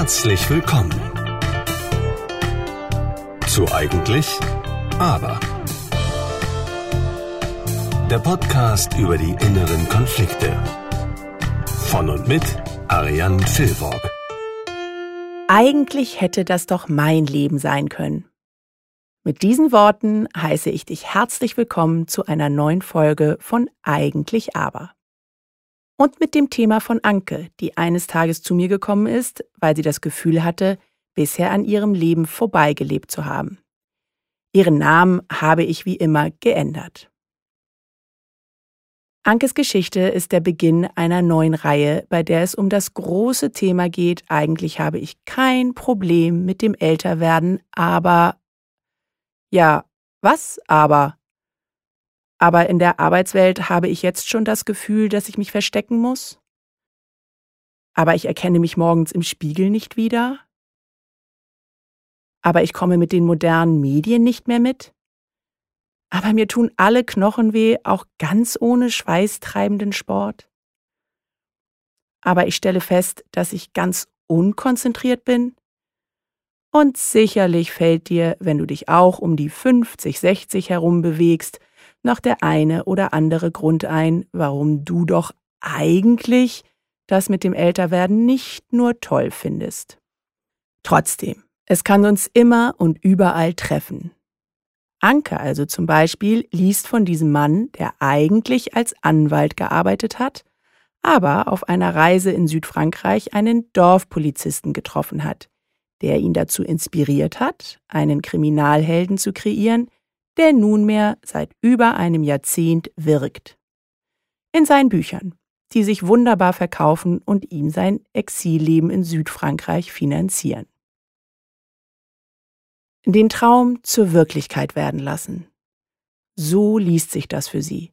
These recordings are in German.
Herzlich willkommen zu Eigentlich Aber. Der Podcast über die inneren Konflikte. Von und mit Ariane Filborg. Eigentlich hätte das doch mein Leben sein können. Mit diesen Worten heiße ich dich herzlich willkommen zu einer neuen Folge von Eigentlich Aber. Und mit dem Thema von Anke, die eines Tages zu mir gekommen ist, weil sie das Gefühl hatte, bisher an ihrem Leben vorbeigelebt zu haben. Ihren Namen habe ich wie immer geändert. Ankes Geschichte ist der Beginn einer neuen Reihe, bei der es um das große Thema geht, eigentlich habe ich kein Problem mit dem Älterwerden, aber ja, was aber? Aber in der Arbeitswelt habe ich jetzt schon das Gefühl, dass ich mich verstecken muss? Aber ich erkenne mich morgens im Spiegel nicht wieder? Aber ich komme mit den modernen Medien nicht mehr mit? Aber mir tun alle Knochen weh, auch ganz ohne schweißtreibenden Sport? Aber ich stelle fest, dass ich ganz unkonzentriert bin? Und sicherlich fällt dir, wenn du dich auch um die 50, 60 herum bewegst, noch der eine oder andere Grund ein, warum du doch eigentlich das mit dem Älterwerden nicht nur toll findest. Trotzdem, es kann uns immer und überall treffen. Anke also zum Beispiel liest von diesem Mann, der eigentlich als Anwalt gearbeitet hat, aber auf einer Reise in Südfrankreich einen Dorfpolizisten getroffen hat, der ihn dazu inspiriert hat, einen Kriminalhelden zu kreieren, der nunmehr seit über einem Jahrzehnt wirkt. In seinen Büchern, die sich wunderbar verkaufen und ihm sein Exilleben in Südfrankreich finanzieren. Den Traum zur Wirklichkeit werden lassen. So liest sich das für sie.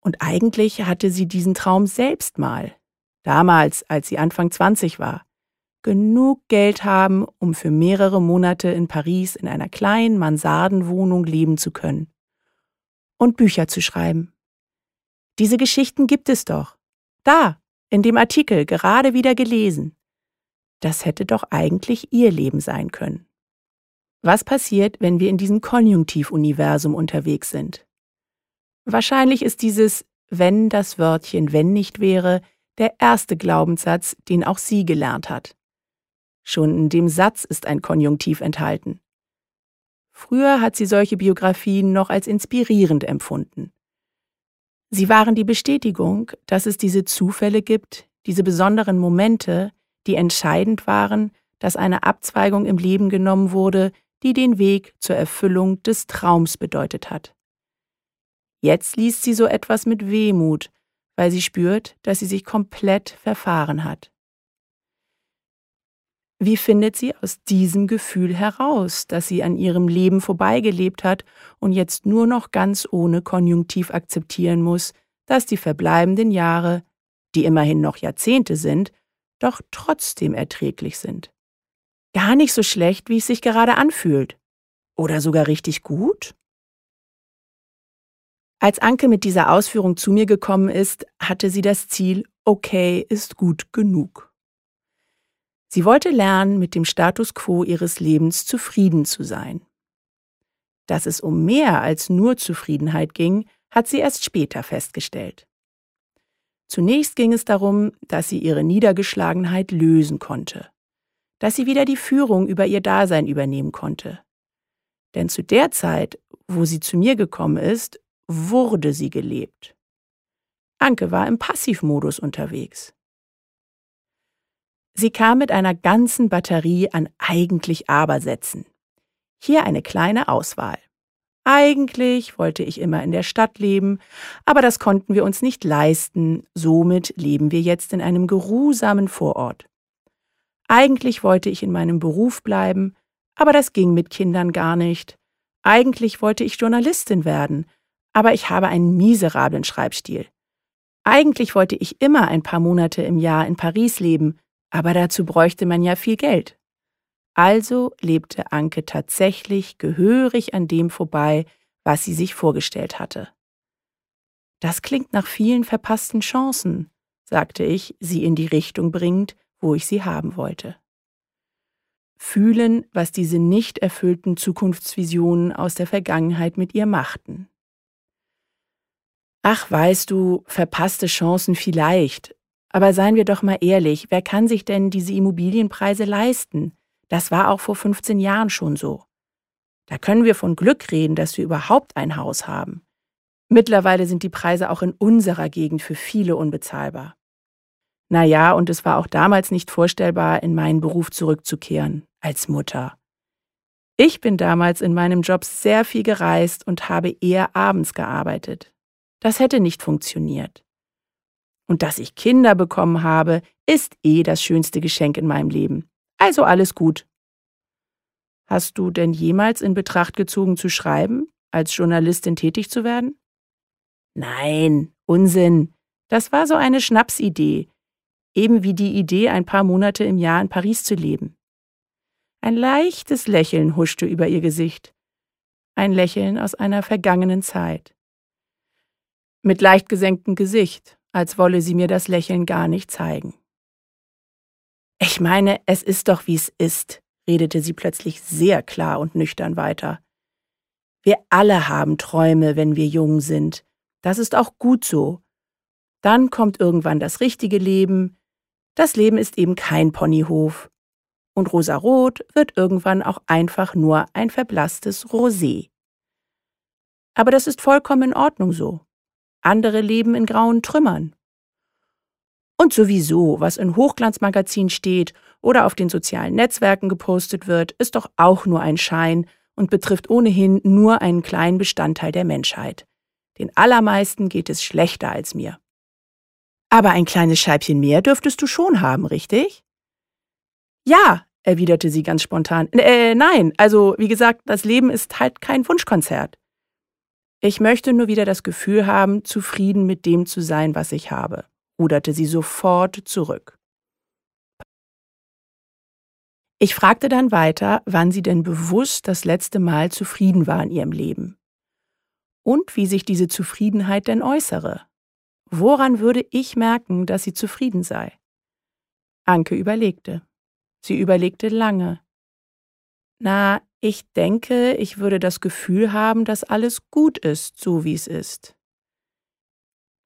Und eigentlich hatte sie diesen Traum selbst mal, damals, als sie Anfang 20 war, genug Geld haben, um für mehrere Monate in Paris in einer kleinen Mansardenwohnung leben zu können. Und Bücher zu schreiben. Diese Geschichten gibt es doch. Da, in dem Artikel, gerade wieder gelesen. Das hätte doch eigentlich ihr Leben sein können. Was passiert, wenn wir in diesem Konjunktivuniversum unterwegs sind? Wahrscheinlich ist dieses wenn das Wörtchen wenn nicht wäre der erste Glaubenssatz, den auch sie gelernt hat. Schon in dem Satz ist ein Konjunktiv enthalten. Früher hat sie solche Biografien noch als inspirierend empfunden. Sie waren die Bestätigung, dass es diese Zufälle gibt, diese besonderen Momente, die entscheidend waren, dass eine Abzweigung im Leben genommen wurde, die den Weg zur Erfüllung des Traums bedeutet hat. Jetzt liest sie so etwas mit Wehmut, weil sie spürt, dass sie sich komplett verfahren hat. Wie findet sie aus diesem Gefühl heraus, dass sie an ihrem Leben vorbeigelebt hat und jetzt nur noch ganz ohne Konjunktiv akzeptieren muss, dass die verbleibenden Jahre, die immerhin noch Jahrzehnte sind, doch trotzdem erträglich sind? Gar nicht so schlecht, wie es sich gerade anfühlt. Oder sogar richtig gut? Als Anke mit dieser Ausführung zu mir gekommen ist, hatte sie das Ziel, okay ist gut genug. Sie wollte lernen, mit dem Status quo ihres Lebens zufrieden zu sein. Dass es um mehr als nur Zufriedenheit ging, hat sie erst später festgestellt. Zunächst ging es darum, dass sie ihre Niedergeschlagenheit lösen konnte, dass sie wieder die Führung über ihr Dasein übernehmen konnte. Denn zu der Zeit, wo sie zu mir gekommen ist, wurde sie gelebt. Anke war im Passivmodus unterwegs. Sie kam mit einer ganzen Batterie an eigentlich Abersätzen. Hier eine kleine Auswahl. Eigentlich wollte ich immer in der Stadt leben, aber das konnten wir uns nicht leisten, somit leben wir jetzt in einem geruhsamen Vorort. Eigentlich wollte ich in meinem Beruf bleiben, aber das ging mit Kindern gar nicht. Eigentlich wollte ich Journalistin werden, aber ich habe einen miserablen Schreibstil. Eigentlich wollte ich immer ein paar Monate im Jahr in Paris leben, aber dazu bräuchte man ja viel Geld. Also lebte Anke tatsächlich gehörig an dem vorbei, was sie sich vorgestellt hatte. Das klingt nach vielen verpassten Chancen, sagte ich, sie in die Richtung bringend, wo ich sie haben wollte. fühlen, was diese nicht erfüllten Zukunftsvisionen aus der Vergangenheit mit ihr machten. Ach, weißt du, verpasste Chancen vielleicht. Aber seien wir doch mal ehrlich, wer kann sich denn diese Immobilienpreise leisten? Das war auch vor 15 Jahren schon so. Da können wir von Glück reden, dass wir überhaupt ein Haus haben. Mittlerweile sind die Preise auch in unserer Gegend für viele unbezahlbar. Naja, und es war auch damals nicht vorstellbar, in meinen Beruf zurückzukehren, als Mutter. Ich bin damals in meinem Job sehr viel gereist und habe eher abends gearbeitet. Das hätte nicht funktioniert. Und dass ich Kinder bekommen habe, ist eh das schönste Geschenk in meinem Leben. Also alles gut. Hast du denn jemals in Betracht gezogen zu schreiben, als Journalistin tätig zu werden? Nein, Unsinn. Das war so eine Schnapsidee, eben wie die Idee, ein paar Monate im Jahr in Paris zu leben. Ein leichtes Lächeln huschte über ihr Gesicht, ein Lächeln aus einer vergangenen Zeit. Mit leicht gesenktem Gesicht, als wolle sie mir das Lächeln gar nicht zeigen. Ich meine, es ist doch, wie es ist, redete sie plötzlich sehr klar und nüchtern weiter. Wir alle haben Träume, wenn wir jung sind. Das ist auch gut so. Dann kommt irgendwann das richtige Leben. Das Leben ist eben kein Ponyhof. Und Rosarot wird irgendwann auch einfach nur ein verblasstes Rosé. Aber das ist vollkommen in Ordnung so. Andere leben in grauen Trümmern. Und sowieso, was in Hochglanzmagazinen steht oder auf den sozialen Netzwerken gepostet wird, ist doch auch nur ein Schein und betrifft ohnehin nur einen kleinen Bestandteil der Menschheit. Den allermeisten geht es schlechter als mir. Aber ein kleines Scheibchen mehr dürftest du schon haben, richtig? Ja, erwiderte sie ganz spontan. Äh, nein, also wie gesagt, das Leben ist halt kein Wunschkonzert. Ich möchte nur wieder das Gefühl haben, zufrieden mit dem zu sein, was ich habe ruderte sie sofort zurück. Ich fragte dann weiter, wann sie denn bewusst das letzte Mal zufrieden war in ihrem Leben. Und wie sich diese Zufriedenheit denn äußere. Woran würde ich merken, dass sie zufrieden sei? Anke überlegte. Sie überlegte lange. Na, ich denke, ich würde das Gefühl haben, dass alles gut ist, so wie es ist.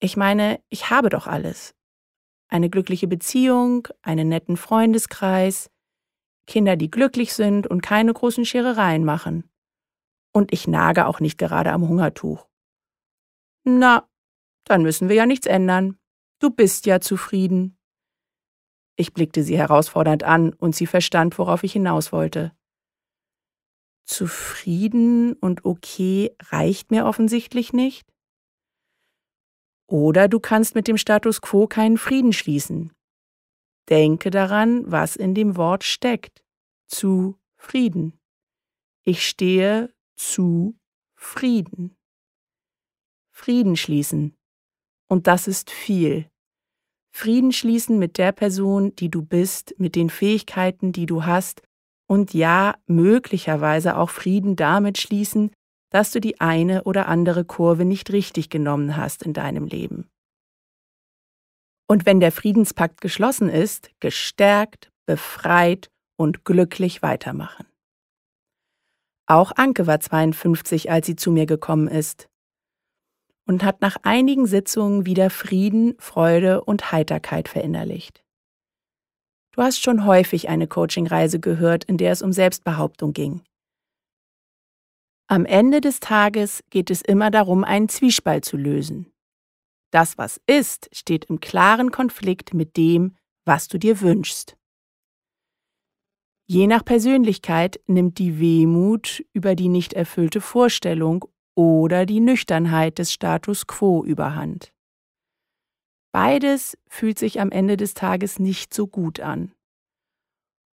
Ich meine, ich habe doch alles. Eine glückliche Beziehung, einen netten Freundeskreis, Kinder, die glücklich sind und keine großen Scherereien machen. Und ich nage auch nicht gerade am Hungertuch. Na, dann müssen wir ja nichts ändern. Du bist ja zufrieden. Ich blickte sie herausfordernd an, und sie verstand, worauf ich hinaus wollte. Zufrieden und okay reicht mir offensichtlich nicht. Oder du kannst mit dem Status quo keinen Frieden schließen. Denke daran, was in dem Wort steckt. Zu Frieden. Ich stehe zu Frieden. Frieden schließen. Und das ist viel. Frieden schließen mit der Person, die du bist, mit den Fähigkeiten, die du hast, und ja, möglicherweise auch Frieden damit schließen, dass du die eine oder andere Kurve nicht richtig genommen hast in deinem Leben. Und wenn der Friedenspakt geschlossen ist, gestärkt, befreit und glücklich weitermachen. Auch Anke war 52, als sie zu mir gekommen ist und hat nach einigen Sitzungen wieder Frieden, Freude und Heiterkeit verinnerlicht. Du hast schon häufig eine Coachingreise gehört, in der es um Selbstbehauptung ging. Am Ende des Tages geht es immer darum, einen Zwiespalt zu lösen. Das, was ist, steht im klaren Konflikt mit dem, was du dir wünschst. Je nach Persönlichkeit nimmt die Wehmut über die nicht erfüllte Vorstellung oder die Nüchternheit des Status quo überhand. Beides fühlt sich am Ende des Tages nicht so gut an.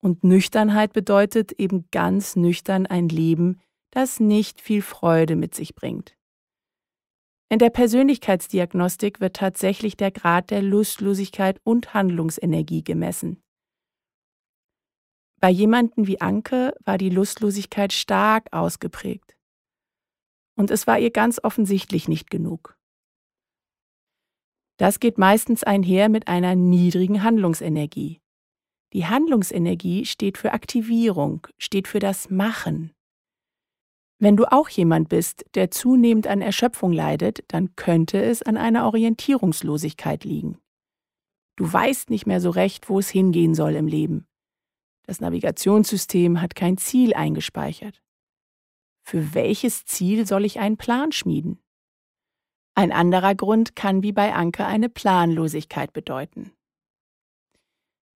Und Nüchternheit bedeutet eben ganz nüchtern ein Leben, das nicht viel Freude mit sich bringt. In der Persönlichkeitsdiagnostik wird tatsächlich der Grad der Lustlosigkeit und Handlungsenergie gemessen. Bei jemanden wie Anke war die Lustlosigkeit stark ausgeprägt. Und es war ihr ganz offensichtlich nicht genug. Das geht meistens einher mit einer niedrigen Handlungsenergie. Die Handlungsenergie steht für Aktivierung, steht für das Machen. Wenn du auch jemand bist, der zunehmend an Erschöpfung leidet, dann könnte es an einer Orientierungslosigkeit liegen. Du weißt nicht mehr so recht, wo es hingehen soll im Leben. Das Navigationssystem hat kein Ziel eingespeichert. Für welches Ziel soll ich einen Plan schmieden? Ein anderer Grund kann wie bei Anke eine Planlosigkeit bedeuten.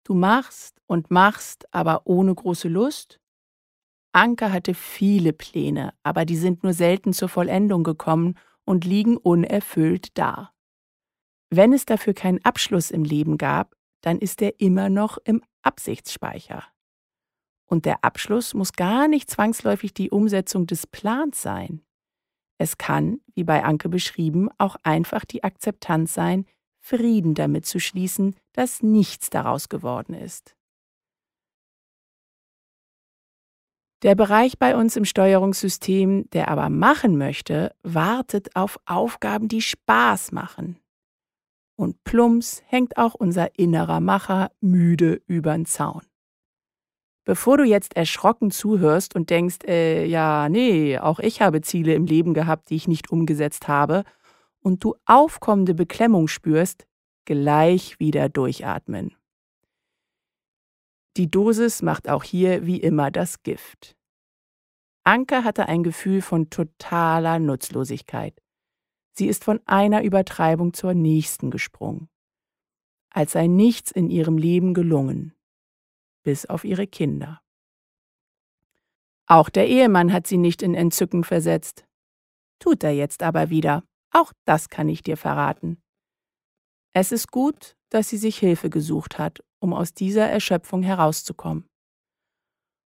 Du machst und machst, aber ohne große Lust Anke hatte viele Pläne, aber die sind nur selten zur Vollendung gekommen und liegen unerfüllt da. Wenn es dafür keinen Abschluss im Leben gab, dann ist er immer noch im Absichtsspeicher. Und der Abschluss muss gar nicht zwangsläufig die Umsetzung des Plans sein. Es kann, wie bei Anke beschrieben, auch einfach die Akzeptanz sein, Frieden damit zu schließen, dass nichts daraus geworden ist. Der Bereich bei uns im Steuerungssystem, der aber machen möchte, wartet auf Aufgaben, die Spaß machen. Und plumps hängt auch unser innerer Macher müde übern Zaun. Bevor du jetzt erschrocken zuhörst und denkst, äh, ja, nee, auch ich habe Ziele im Leben gehabt, die ich nicht umgesetzt habe, und du aufkommende Beklemmung spürst, gleich wieder durchatmen. Die Dosis macht auch hier wie immer das Gift. Anke hatte ein Gefühl von totaler Nutzlosigkeit. Sie ist von einer Übertreibung zur nächsten gesprungen. Als sei nichts in ihrem Leben gelungen. Bis auf ihre Kinder. Auch der Ehemann hat sie nicht in Entzücken versetzt. Tut er jetzt aber wieder. Auch das kann ich dir verraten. Es ist gut, dass sie sich Hilfe gesucht hat um aus dieser Erschöpfung herauszukommen.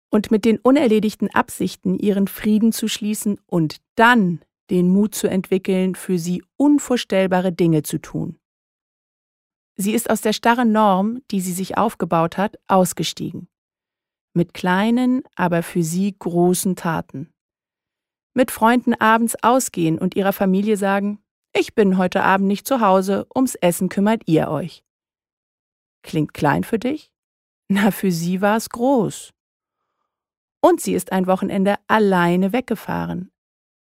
Und mit den unerledigten Absichten ihren Frieden zu schließen und dann den Mut zu entwickeln, für sie unvorstellbare Dinge zu tun. Sie ist aus der starren Norm, die sie sich aufgebaut hat, ausgestiegen. Mit kleinen, aber für sie großen Taten. Mit Freunden abends ausgehen und ihrer Familie sagen, ich bin heute Abend nicht zu Hause, ums Essen kümmert ihr euch. Klingt klein für dich? Na, für sie war es groß. Und sie ist ein Wochenende alleine weggefahren,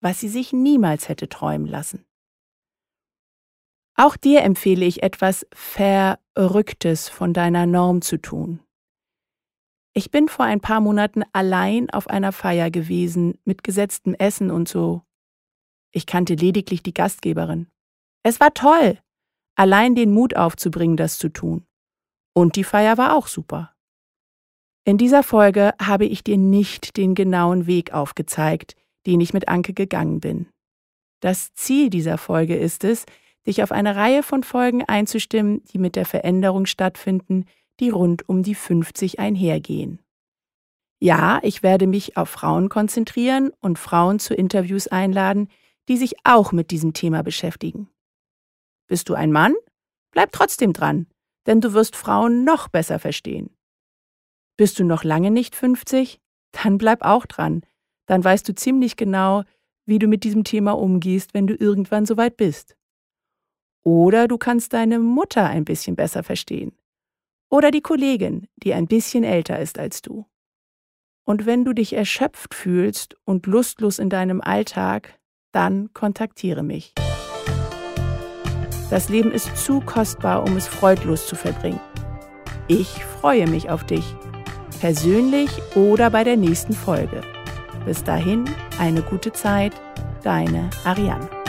was sie sich niemals hätte träumen lassen. Auch dir empfehle ich etwas Verrücktes von deiner Norm zu tun. Ich bin vor ein paar Monaten allein auf einer Feier gewesen, mit gesetztem Essen und so. Ich kannte lediglich die Gastgeberin. Es war toll, allein den Mut aufzubringen, das zu tun. Und die Feier war auch super. In dieser Folge habe ich dir nicht den genauen Weg aufgezeigt, den ich mit Anke gegangen bin. Das Ziel dieser Folge ist es, dich auf eine Reihe von Folgen einzustimmen, die mit der Veränderung stattfinden, die rund um die 50 einhergehen. Ja, ich werde mich auf Frauen konzentrieren und Frauen zu Interviews einladen, die sich auch mit diesem Thema beschäftigen. Bist du ein Mann? Bleib trotzdem dran, denn du wirst Frauen noch besser verstehen. Bist du noch lange nicht 50? Dann bleib auch dran. Dann weißt du ziemlich genau, wie du mit diesem Thema umgehst, wenn du irgendwann soweit bist. Oder du kannst deine Mutter ein bisschen besser verstehen. Oder die Kollegin, die ein bisschen älter ist als du. Und wenn du dich erschöpft fühlst und lustlos in deinem Alltag, dann kontaktiere mich. Das Leben ist zu kostbar, um es freudlos zu verbringen. Ich freue mich auf dich, persönlich oder bei der nächsten Folge. Bis dahin, eine gute Zeit, deine Ariane.